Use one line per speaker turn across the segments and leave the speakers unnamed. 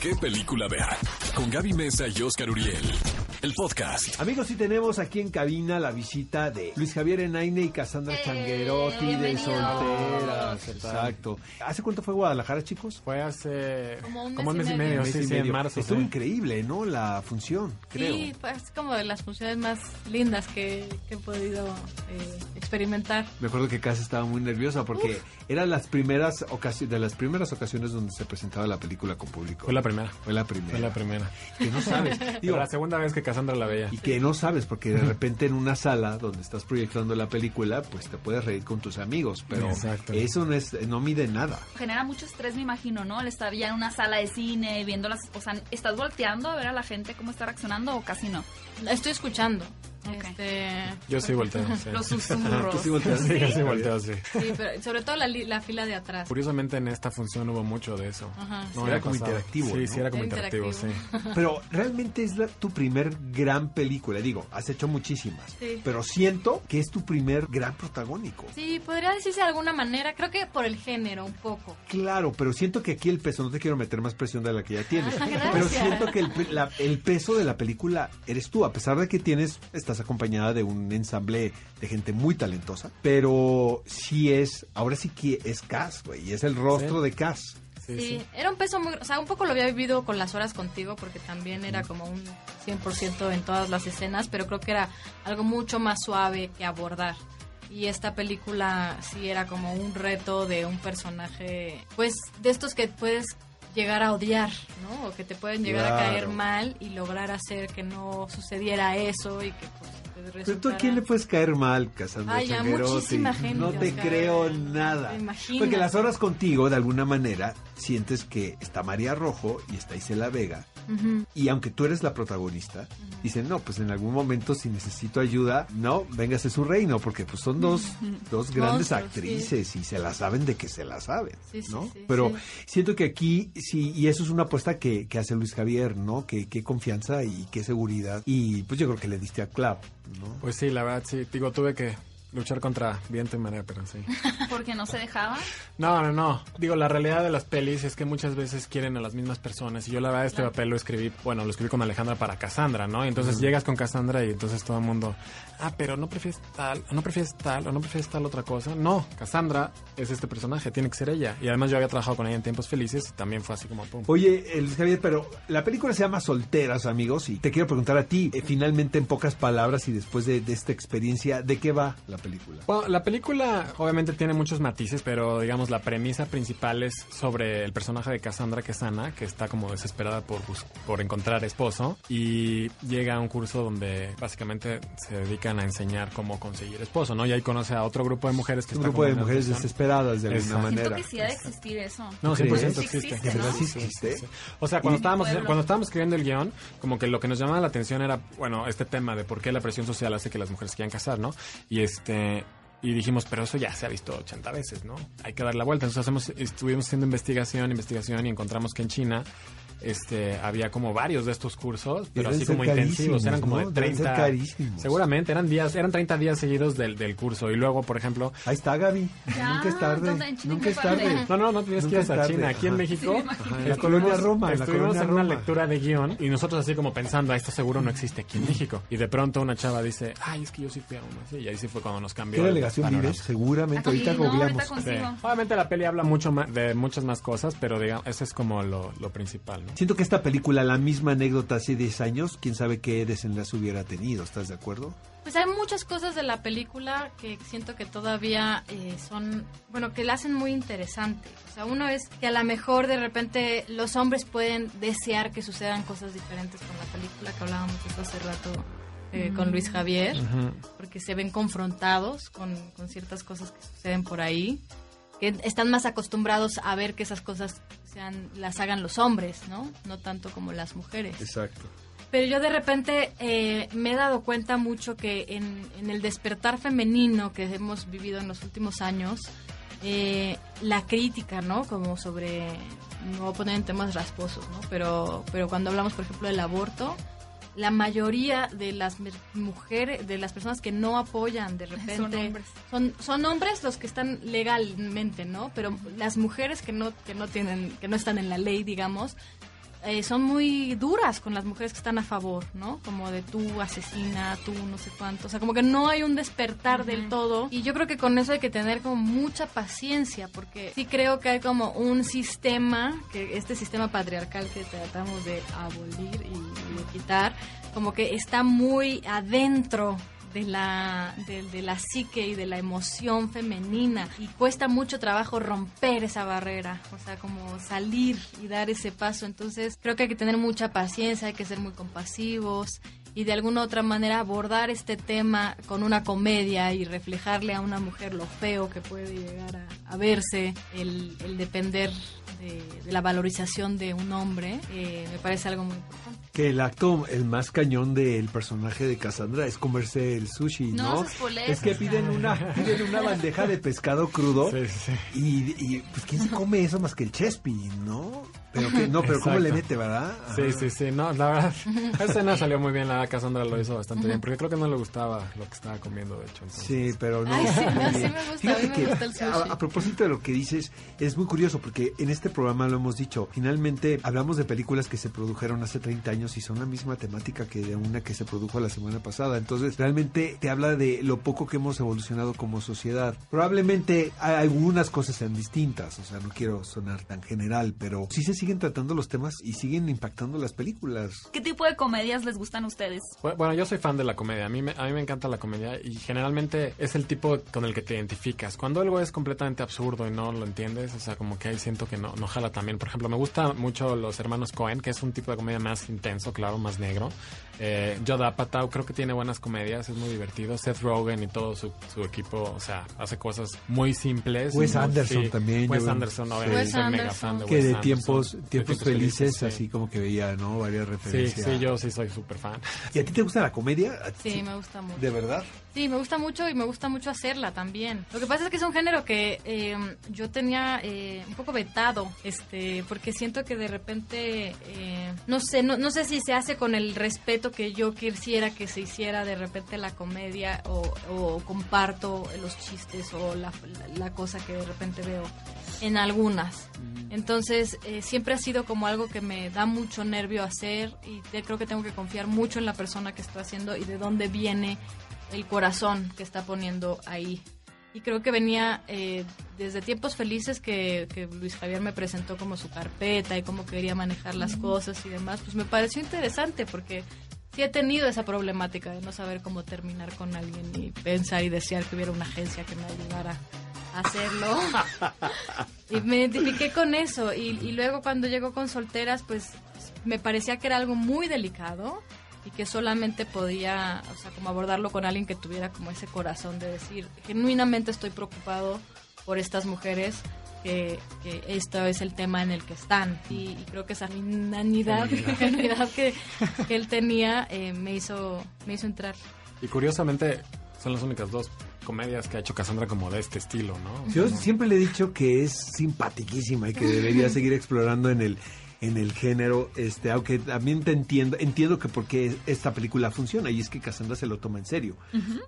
qué película ver. Con Gaby Mesa y Oscar Uriel. El podcast.
Amigos, y tenemos aquí en cabina la visita de Luis Javier Enaine y Cassandra
Eh,
Changuerotti de. Solteras. Exacto. ¿Hace cuánto fue Guadalajara, chicos?
Fue hace
Como un
como un
mes y
y medio.
Mes
sí,
y
sí, en
medio.
marzo.
Estuvo
sí.
increíble, ¿no? La función, creo.
Sí, pues como de las funciones más lindas que, que he podido eh, experimentar.
Me acuerdo que Casa estaba muy nerviosa porque eran las primeras ocasiones, de las primeras ocasiones donde se presentaba la película con público.
Fue la primera.
Fue la primera.
Fue la primera.
Que no sabes.
Digo,
Digo,
la segunda vez que Cassandra la veía.
y que no sabes, porque de repente en una sala donde estás proyectando la película, pues te puedes reír con tus amigos, pero
Exacto.
eso no es, no mide nada.
genera mucho estrés, me imagino, ¿no? El estar ya en una sala de cine, viendo las... O sea, ¿estás volteando a ver a la gente cómo está reaccionando o casi no?
La estoy escuchando. Este,
Yo sí volteo. Sí.
Los susurros.
Tú sí volteas.
Sí, yo sí volteo, sí.
sí, pero sobre todo la, fila de atrás.
Curiosamente en esta función hubo mucho de eso.
Ajá,
No
sí.
Era como
pasado.
interactivo,
Sí,
¿no?
sí, era como
Era
interactivo,
interactivo.
sí.
Pero realmente es la- tu primer gran película. Digo, has hecho muchísimas.
Sí.
Pero siento que es tu primer gran protagónico.
Sí, podría decirse de alguna manera. Creo que por el género, un poco.
Claro, pero siento que aquí el peso, no te quiero meter más presión de la que ya tienes,
Ah,
pero siento que el, la- el peso de la película eres tú, a pesar de que tienes, estás acompañada de un ensamble de gente muy talentosa, pero sí es, ahora sí que es Cass, güey, y es el rostro
Sí.
de Cass.
Sí,
Sí,
sí.
era un peso muy... O sea, un poco lo había vivido con las horas contigo porque también era como un 100% en todas las escenas, pero creo que era algo mucho más suave que abordar. Y esta película sí era como un reto de un personaje, pues de estos que puedes llegar a odiar, ¿no? O que te pueden llegar a caer
Claro.
mal y lograr hacer que no sucediera eso y que pues
Pero tú a quién le puedes caer mal, Cassandra
Ay, a
Changuerotti?
muchísima gente,
No te
Oscar.
creo nada. Porque las horas contigo, de alguna manera, sientes que está María Rojo y está Isela Vega. Y aunque tú eres la protagonista, dicen, no, pues en algún momento si necesito ayuda, no, véngase su reino, porque pues son dos, dos grandes
Monstruos,
actrices y se la saben de que se la saben,
Sí, sí,
¿no?
sí,
Pero
sí.
siento que aquí, sí, y eso es una apuesta que, que hace Luis Javier, ¿no? Que qué confianza y qué seguridad. Y pues yo creo que le diste a clap, ¿no?
Pues sí, la verdad, sí. Digo, tuve que luchar contra viento y marea, pero sí.
Porque no se dejaba.
No, no, no. Digo, la realidad de las pelis es que muchas veces quieren a las mismas personas. Y yo la verdad este papel lo escribí, bueno, lo escribí con Alejandra para Cassandra, ¿no? Y entonces llegas con Cassandra y entonces todo el mundo, ah, pero no prefieres tal, o no prefieres tal, o no prefieres tal otra cosa. No, Cassandra es este personaje, tiene que ser ella. Y además yo había trabajado con ella en Tiempos Felices y también fue así como pum.
Oye, Luis Javier, pero la película se llama Solteras, amigos, y te quiero preguntar a ti, eh, finalmente en pocas palabras y después de, de esta experiencia, ¿de qué va la película?
Bueno, la película obviamente tiene muchos matices, pero digamos la premisa principal es sobre el personaje de Cassandra, que es Ana, que está como desesperada por, por encontrar esposo y llega a un curso donde básicamente se dedican a enseñar cómo conseguir esposo, ¿no? Y ahí conoce a otro grupo de mujeres que
Un
está
grupo
como
de mujeres desesperadas de alguna
Exacto.
Siento
manera.
que sí ha de existir eso.
No,
¿Tú
100%
crees?
Sí
existe.
existe,
¿De verdad
¿no?
sí existe?
sí, sí. O sea, cuando estábamos, cuando estábamos escribiendo el guion, como que lo que nos llamaba la atención era, bueno, este tema de por qué la presión social hace que las mujeres quieran casar, ¿no? Y este y dijimos, pero eso ya se ha visto 80 veces, ¿no? Hay que dar la vuelta. Entonces hacemos, estuvimos haciendo investigación, investigación y encontramos que en China este había como varios de estos cursos, pero así como intensivos, eran como de
¿no? Ser
30.
carísimos.
Seguramente eran días, eran 30 días seguidos del, del curso y luego, por ejemplo,
Ahí está Gaby.
Ya,
Nunca es tarde.
¿dónde? ¿En China
Nunca es tarde.
No, no, no tienes que ir
es
China. Aquí en. México.
Sí,
En la colonia Roma, en la
Estuvimos
colonia
en una lectura de guion y nosotros así como pensando, "Ah, esto seguro no existe aquí en México. Y de pronto una chava dice, ay, es que yo sí fui a uno. Y ahí sí fue cuando nos cambió.
¿Qué
el
delegación vives? Seguramente.
Aquí,
ahorita
no,
googleamos.
ahorita
Sí.
Consigo.
Obviamente la peli habla mucho más de muchas más cosas, pero digamos, eso es como lo, lo principal, ¿no?
Siento que esta película, la misma anécdota hace 10 años, quién sabe qué desenlace hubiera tenido, ¿estás de acuerdo?
Pues hay muchas cosas de la película que siento que todavía eh, son, bueno, que la hacen muy interesante. O sea, uno es que a lo mejor de repente los hombres pueden desear que sucedan cosas diferentes con la película, que hablábamos hace rato eh, con Luis Javier,
Ujú.
porque se ven confrontados con, con ciertas cosas que suceden por ahí, que están más acostumbrados a ver que esas cosas sean, las hagan los hombres, ¿no? No tanto como las mujeres.
Exacto.
Pero yo de repente eh, me he dado cuenta mucho que en, en el despertar femenino que hemos vivido en los últimos años, eh, la crítica, ¿no? Como sobre, no voy a poner en temas rasposos, ¿no? Pero, pero cuando hablamos, por ejemplo, del aborto, la mayoría de las mujeres, de las personas que no apoyan de repente...
Son hombres.
Son, son hombres los que están legalmente, ¿no? Pero las mujeres que no, que no tienen, que no están en la ley, digamos, eh, son muy duras con las mujeres que están a favor, ¿no? Como de tú asesina, tú no sé cuánto. O sea, como que no hay un despertar del todo. Y yo creo que con eso hay que tener como mucha paciencia, porque sí creo que hay como un sistema, que este sistema patriarcal que tratamos de abolir y de quitar, como que está muy adentro de la, de, de la psique y de la emoción femenina y cuesta mucho trabajo romper esa barrera, o sea, como salir y dar ese paso. Entonces creo que hay que tener mucha paciencia, hay que ser muy compasivos y de alguna otra manera abordar este tema con una comedia y reflejarle a una mujer lo feo que puede llegar a, a verse, el, el depender de, de, la valorización de un hombre, eh, me parece algo muy importante.
Que el acto, el más cañón del personaje de Cassandra es comerse el sushi, ¿no?
No,
es que piden una, piden una bandeja de pescado crudo
Sí, sí.
y, y, pues quién se come eso más que el Chespi, ¿no? Pero que, no, pero cómo le mete, ¿verdad?
Sí,
Ajá.
sí, sí, no, la verdad, esa escena salió muy bien, la verdad, Cassandra lo hizo bastante bien, porque creo que no le gustaba lo que estaba comiendo, de hecho. entonces.
Sí, pero no.
Ay, sí, no, sí
Bien.
me gusta,
Fíjate
a mí me
que,
gusta el sushi.
A, a propósito de lo que dices, es muy curioso porque en este programa lo hemos dicho. Finalmente hablamos de películas que se produjeron hace 30 años y son la misma temática que de una que se produjo la semana pasada. Entonces, realmente te habla de lo poco que hemos evolucionado como sociedad. Probablemente hay- algunas cosas sean distintas, o sea, no quiero sonar tan general, pero sí se siguen tratando los temas y siguen impactando las películas.
¿Qué tipo de comedias les gustan a ustedes?
Bu- Bueno, yo soy fan de la comedia. A mí, me, a mí me encanta la comedia y generalmente es el tipo con el que te identificas. Cuando algo es completamente absurdo y no lo entiendes, o sea, como que ahí siento que no, no jala también. Por ejemplo, me gusta mucho Los Hermanos Cohen, que es un tipo de comedia más intenso, claro, más negro. Eh, Judd Apatow creo que tiene buenas comedias, es muy divertido. Seth Rogen y todo su, su equipo, o sea, hace cosas muy simples.
Wes Anderson también,
Wes Anderson, obviamente, soy mega fan de
Que
Wes
de
Anderson.
tiempos, Tiempos felices,
sí.
así como que veía, ¿no? Varias
Sí,
referencias.
sí, yo sí soy súper fan.
¿Y a ti te gusta la comedia? ¿A ti
Sí, me gusta mucho.
¿De verdad?
Sí, me gusta mucho y me gusta mucho hacerla también. Lo que pasa es que es un género que eh, yo tenía eh, un poco vetado, este, porque siento que de repente, eh, no sé, no, no sé si se hace con el respeto que yo quisiera que se hiciera de repente la comedia o, o comparto los chistes o la, la- la cosa que de repente veo en algunas. Entonces, eh, siempre ha sido como algo que me da mucho nervio hacer y te- creo que tengo que confiar mucho en la persona que está haciendo y de dónde viene el corazón que está poniendo ahí. Y creo que venía eh, desde tiempos felices que, que Luis Javier me presentó como su carpeta y cómo quería manejar las cosas y demás. Pues me pareció interesante porque sí he tenido esa problemática de no saber cómo terminar con alguien y pensar y desear que hubiera una agencia que me ayudara a hacerlo. y me identifiqué con eso. Y, y luego cuando llegó con solteras, pues me parecía que era algo muy delicado y que solamente podía, o sea, como abordarlo con alguien que tuviera como ese corazón de decir, genuinamente estoy preocupado por estas mujeres, que, que esto es el tema en el que están. Y, y creo que esa genuinidad que, que él tenía eh, me, hizo, me hizo entrar.
Y curiosamente, son las únicas dos comedias que ha hecho Cassandra como de este estilo, ¿no?
Yo siempre le he dicho que es simpatiquísima y que debería seguir explorando en el en el género, este, aunque también te entiendo, entiendo que porque esta película funciona y es que Cassandra se lo toma en serio.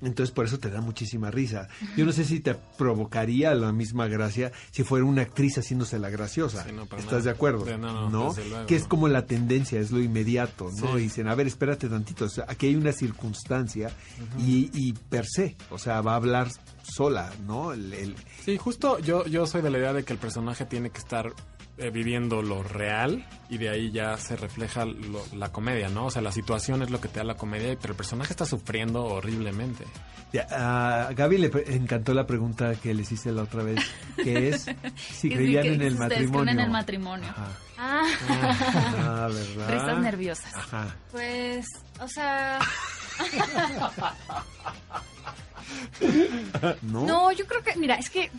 Entonces por eso te da muchísima risa. Yo no sé si te provocaría la misma gracia si fuera una actriz haciéndose la graciosa.
Sí, no, para
¿Estás
nada.
de acuerdo?
No, no, desde luego,
que es
no.
como la tendencia, es lo inmediato, ¿no?
Sí.
Y dicen, a ver, espérate tantito, o sea, aquí hay una circunstancia y, y per se, o sea, va a hablar sola, ¿no? El- el,
Sí, justo yo, yo soy de la idea de que el personaje tiene que estar eh, viviendo lo real y de ahí ya se refleja lo- la comedia, ¿no? O sea, la situación es lo que te da la comedia, pero el personaje está sufriendo horriblemente.
Ya, a Gaby le encantó la pregunta que les hice la otra vez, que es si creían en el matrimonio.
en el matrimonio.
Ajá.
Ah,
Ah, ¿verdad?
Risas nerviosas.
Ajá.
pues, o sea,
¿No?
no, yo creo que, mira, es que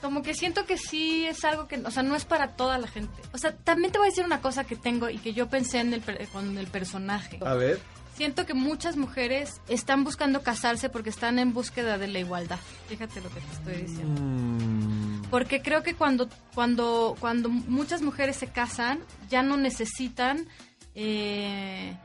como que siento que sí es algo que, o sea, no es para toda la gente. O sea, también te voy a decir una cosa que tengo y que yo pensé en el, con el personaje.
A ver.
Siento que muchas mujeres están buscando casarse porque están en búsqueda de la igualdad. Fíjate lo que te estoy diciendo.
Mm,
Porque creo que cuando, cuando, cuando muchas mujeres se casan, ya no necesitan eh,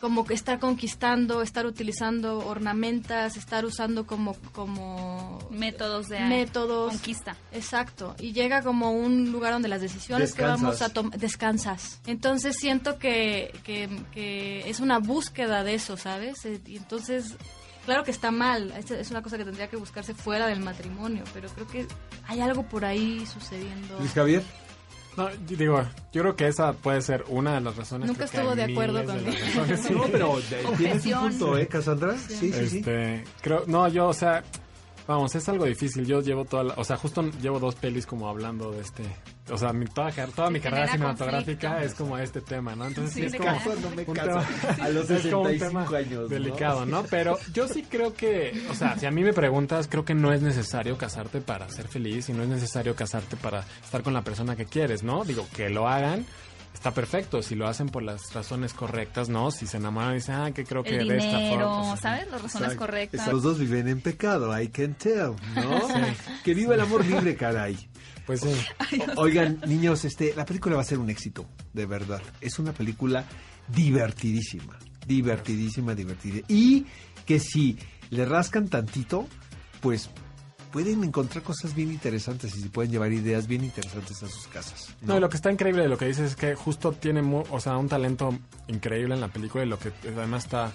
como que estar conquistando, estar utilizando ornamentas, estar usando como como
Métodos de
métodos
conquista.
Exacto, y llega como un lugar donde las decisiones que vamos a tomar descansas. Entonces siento que, que, que es una búsqueda de eso, ¿sabes? Eh, Y entonces, claro que está mal, es, es una cosa que tendría que buscarse fuera del matrimonio, pero creo que hay algo por ahí sucediendo.
Luis Javier.
No, yo digo, yo creo que esa puede ser una de las razones.
Nunca estuvo de acuerdo conmigo.
No, pero eh, tienes un punto, ¿eh, Cassandra? Sí, sí, sí.
Este, creo, no, yo, o sea, vamos, es algo difícil. Yo llevo toda la, o sea, justo llevo dos pelis como hablando de este, o sea, mi, toda, toda mi carrera cinematográfica
conflicto.
es como este tema, ¿no? Entonces sí,
Sí,
es como
caso,
no me
un
caso.
tema-
A los
es como un
65
tema
años, ¿no?
delicado, ¿no? Pero yo sí creo que, o sea, si a mí me preguntas, creo que no es necesario casarte para ser feliz y no es necesario casarte para estar con la persona que quieres, ¿no? Digo, que lo hagan. Está perfecto, si lo hacen por las razones correctas, ¿no? Si se enamoran y dicen, ah, que creo que
El
de esta
dinero,
forma. pues,
¿sabes? Las razones correctas.
Los dos viven en pecado, I can tell, ¿no? Que viva el amor libre, caray.
Pues sí.
Oigan, niños, este, la película va a ser un éxito, de verdad. Es una película divertidísima, divertidísima, divertida. Y que si le rascan tantito, pues pueden encontrar cosas bien interesantes y se pueden llevar ideas bien interesantes a sus casas.
No, y lo que está increíble de lo que dices es que justo tiene, o sea, un talento increíble en la película y lo que además está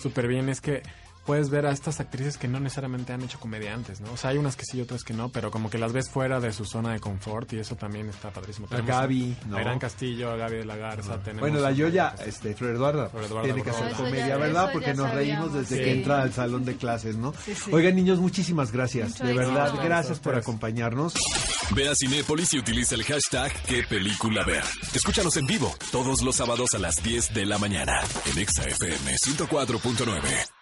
súper bien es que puedes ver a estas actrices que no necesariamente han hecho comediantes, ¿no? O sea, hay unas que sí y otras que no, pero como que las ves fuera de su zona de confort y eso también está padrísimo.
A Gaby, ¿no?
A Irán Castillo, a Gaby de la Garza. tenemos
Bueno, la Yoya, este, Flor Eduarda,
Flor Eduarda
tiene que hacer comedia, ¿verdad? Porque nos reímos desde
sí.
que entra al salón de clases, ¿no?
Sí, sí.
Oigan, niños, muchísimas gracias.
Mucho
de verdad,
éxito.
gracias por acompañarnos.
Ve a Cinépolis y utiliza el hashtag qué película ver. Escúchanos en vivo todos los sábados a las 10 de la mañana en Exa FM 104.9.